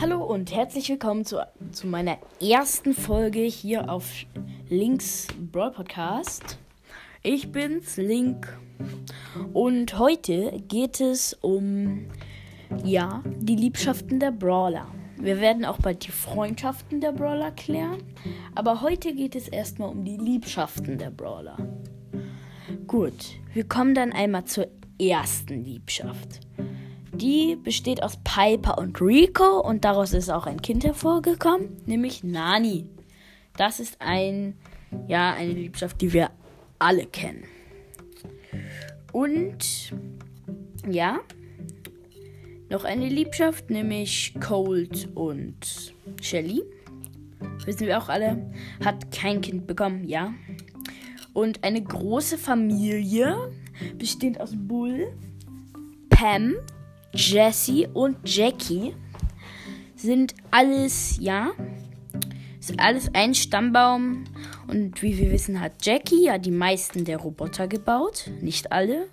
Hallo und herzlich willkommen zu, zu meiner ersten Folge hier auf Links Brawl Podcast. Ich bin's, Link. Und heute geht es um, ja, die Liebschaften der Brawler. Wir werden auch bald die Freundschaften der Brawler klären. Aber heute geht es erstmal um die Liebschaften der Brawler. Gut, wir kommen dann einmal zur ersten Liebschaft. Die besteht aus Piper und Rico und daraus ist auch ein Kind hervorgekommen, nämlich Nani. Das ist ein, ja, eine Liebschaft, die wir alle kennen. Und ja, noch eine Liebschaft, nämlich Cold und Shelly. Wissen wir auch alle. Hat kein Kind bekommen, ja. Und eine große Familie, bestehend aus Bull, Pam, Jessie und Jackie sind alles, ja, ist alles ein Stammbaum. Und wie wir wissen, hat Jackie ja die meisten der Roboter gebaut. Nicht alle.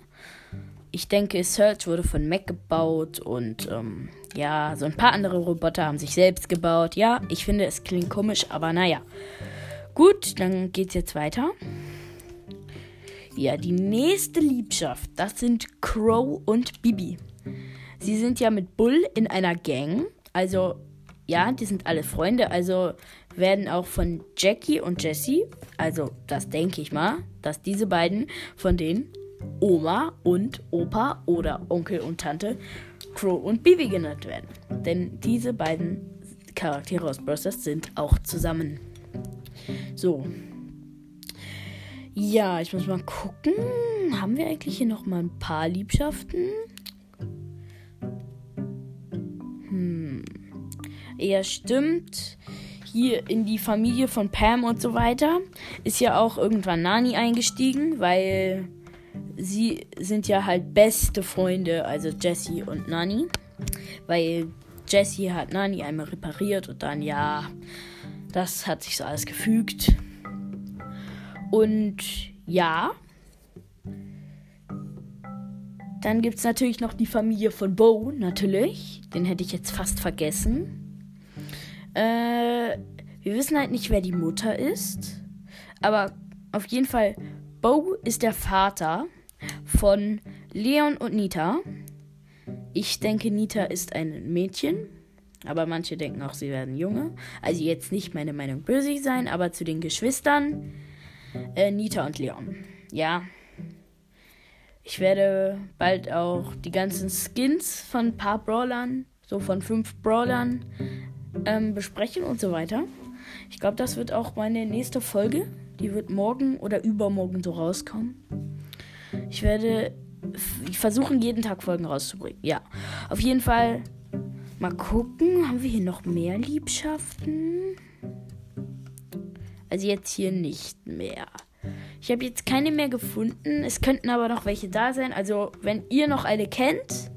Ich denke, Search wurde von Mac gebaut und ähm, ja, so ein paar andere Roboter haben sich selbst gebaut. Ja, ich finde, es klingt komisch, aber naja. Gut, dann geht's jetzt weiter. Ja, die nächste Liebschaft, das sind Crow und Bibi. Sie sind ja mit Bull in einer Gang. Also, ja, die sind alle Freunde. Also werden auch von Jackie und Jessie, also das denke ich mal, dass diese beiden von den Oma und Opa oder Onkel und Tante Crow und Bibi genannt werden. Denn diese beiden Charaktere aus Bros. sind auch zusammen. So. Ja, ich muss mal gucken. Haben wir eigentlich hier noch mal ein paar Liebschaften? Eher stimmt. Hier in die Familie von Pam und so weiter ist ja auch irgendwann Nani eingestiegen, weil sie sind ja halt beste Freunde, also Jessie und Nani. Weil Jessie hat Nani einmal repariert und dann ja, das hat sich so alles gefügt. Und ja, dann gibt es natürlich noch die Familie von Bo, natürlich. Den hätte ich jetzt fast vergessen. Äh, wir wissen halt nicht, wer die Mutter ist. Aber auf jeden Fall, Bo ist der Vater von Leon und Nita. Ich denke, Nita ist ein Mädchen. Aber manche denken auch, sie werden Junge. Also jetzt nicht meine Meinung böse sein, aber zu den Geschwistern äh, Nita und Leon. Ja. Ich werde bald auch die ganzen Skins von ein paar Brawlern, so von fünf Brawlern, ähm, besprechen und so weiter. Ich glaube, das wird auch meine nächste Folge. Die wird morgen oder übermorgen so rauskommen. Ich werde versuchen, jeden Tag Folgen rauszubringen. Ja, auf jeden Fall mal gucken. Haben wir hier noch mehr Liebschaften? Also jetzt hier nicht mehr. Ich habe jetzt keine mehr gefunden. Es könnten aber noch welche da sein. Also wenn ihr noch eine kennt,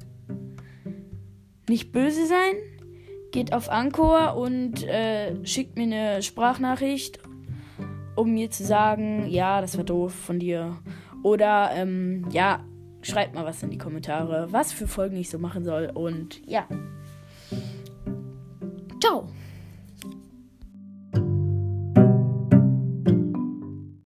nicht böse sein geht auf Anchor und äh, schickt mir eine Sprachnachricht, um mir zu sagen, ja, das war doof von dir. Oder ähm, ja, schreibt mal was in die Kommentare, was für Folgen ich so machen soll. Und ja. Ciao.